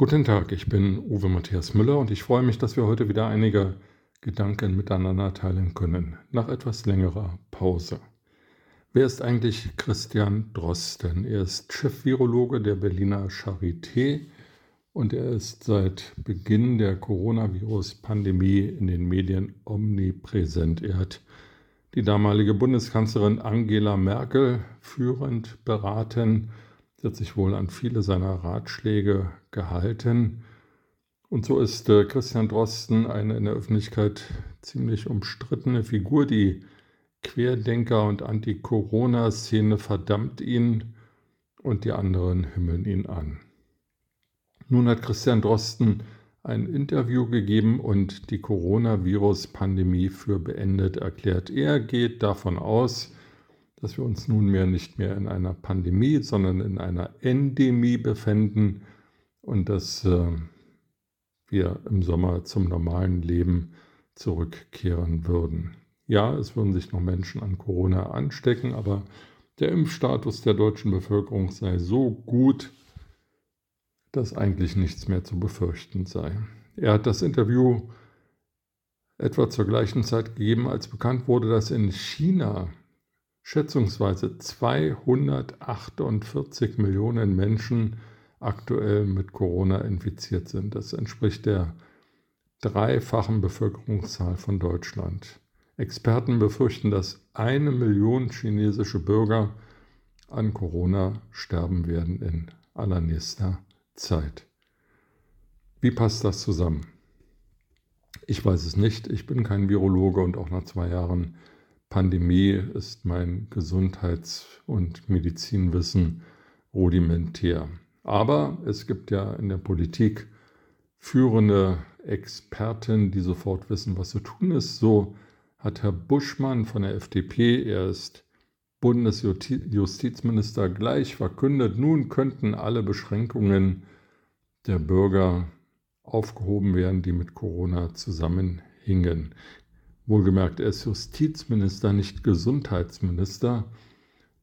Guten Tag, ich bin Uwe Matthias Müller und ich freue mich, dass wir heute wieder einige Gedanken miteinander teilen können, nach etwas längerer Pause. Wer ist eigentlich Christian Drosten? Er ist Chef-Virologe der Berliner Charité und er ist seit Beginn der Coronavirus-Pandemie in den Medien omnipräsent. Er hat die damalige Bundeskanzlerin Angela Merkel führend beraten Sie hat sich wohl an viele seiner Ratschläge gehalten. Und so ist äh, Christian Drosten eine in der Öffentlichkeit ziemlich umstrittene Figur. Die Querdenker- und Anti-Corona-Szene verdammt ihn und die anderen himmeln ihn an. Nun hat Christian Drosten ein Interview gegeben und die Coronavirus-Pandemie für beendet erklärt. Er geht davon aus, dass wir uns nunmehr nicht mehr in einer Pandemie, sondern in einer Endemie befinden und dass äh, wir im Sommer zum normalen Leben zurückkehren würden. Ja, es würden sich noch Menschen an Corona anstecken, aber der Impfstatus der deutschen Bevölkerung sei so gut, dass eigentlich nichts mehr zu befürchten sei. Er hat das Interview etwa zur gleichen Zeit gegeben, als bekannt wurde, dass in China schätzungsweise 248 Millionen Menschen aktuell mit Corona infiziert sind. Das entspricht der dreifachen Bevölkerungszahl von Deutschland. Experten befürchten, dass eine Million chinesische Bürger an Corona sterben werden in allernächster Zeit. Wie passt das zusammen? Ich weiß es nicht. Ich bin kein Virologe und auch nach zwei Jahren Pandemie ist mein Gesundheits- und Medizinwissen rudimentär. Aber es gibt ja in der Politik führende Experten, die sofort wissen, was zu tun ist. So hat Herr Buschmann von der FDP, er ist Bundesjustizminister, gleich verkündet, nun könnten alle Beschränkungen der Bürger aufgehoben werden, die mit Corona zusammenhingen. Wohlgemerkt, er ist Justizminister, nicht Gesundheitsminister,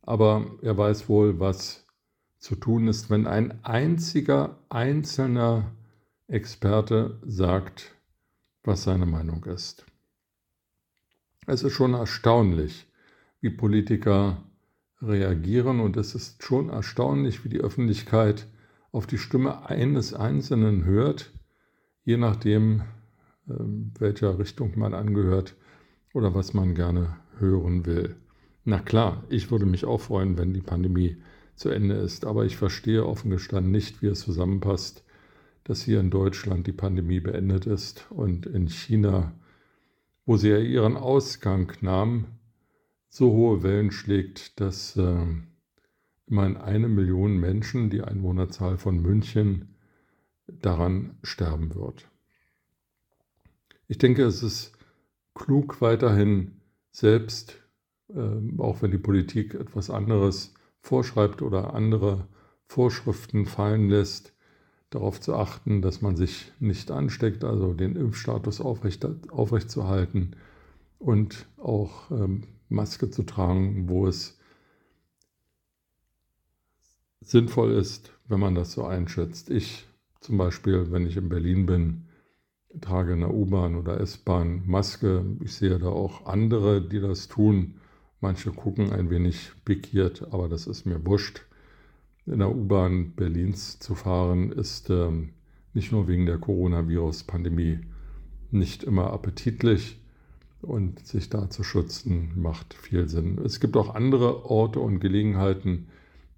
aber er weiß wohl, was zu tun ist, wenn ein einziger einzelner Experte sagt, was seine Meinung ist. Es ist schon erstaunlich, wie Politiker reagieren und es ist schon erstaunlich, wie die Öffentlichkeit auf die Stimme eines Einzelnen hört, je nachdem, welcher Richtung man angehört oder was man gerne hören will. Na klar, ich würde mich auch freuen, wenn die Pandemie zu Ende ist, aber ich verstehe offen gestanden nicht, wie es zusammenpasst, dass hier in Deutschland die Pandemie beendet ist und in China, wo sie ja ihren Ausgang nahm, so hohe Wellen schlägt, dass äh, immerhin eine Million Menschen, die Einwohnerzahl von München, daran sterben wird. Ich denke, es ist klug weiterhin selbst, äh, auch wenn die Politik etwas anderes vorschreibt oder andere Vorschriften fallen lässt, darauf zu achten, dass man sich nicht ansteckt, also den Impfstatus aufrecht, aufrechtzuerhalten und auch ähm, Maske zu tragen, wo es sinnvoll ist, wenn man das so einschätzt. Ich zum Beispiel, wenn ich in Berlin bin, trage in der U-Bahn oder S-Bahn Maske. Ich sehe da auch andere, die das tun. Manche gucken ein wenig pikiert, aber das ist mir wurscht. In der U-Bahn Berlins zu fahren ist ähm, nicht nur wegen der Coronavirus-Pandemie nicht immer appetitlich und sich da zu schützen macht viel Sinn. Es gibt auch andere Orte und Gelegenheiten,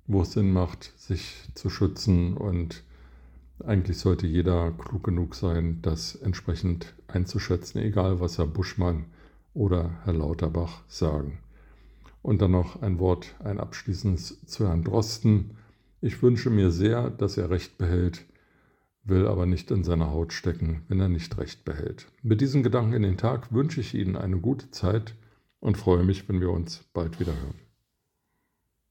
wo es Sinn macht, sich zu schützen und eigentlich sollte jeder klug genug sein, das entsprechend einzuschätzen, egal was Herr Buschmann oder Herr Lauterbach sagen. Und dann noch ein Wort, ein abschließendes zu Herrn Drosten. Ich wünsche mir sehr, dass er Recht behält, will aber nicht in seiner Haut stecken, wenn er nicht Recht behält. Mit diesen Gedanken in den Tag wünsche ich Ihnen eine gute Zeit und freue mich, wenn wir uns bald wieder hören.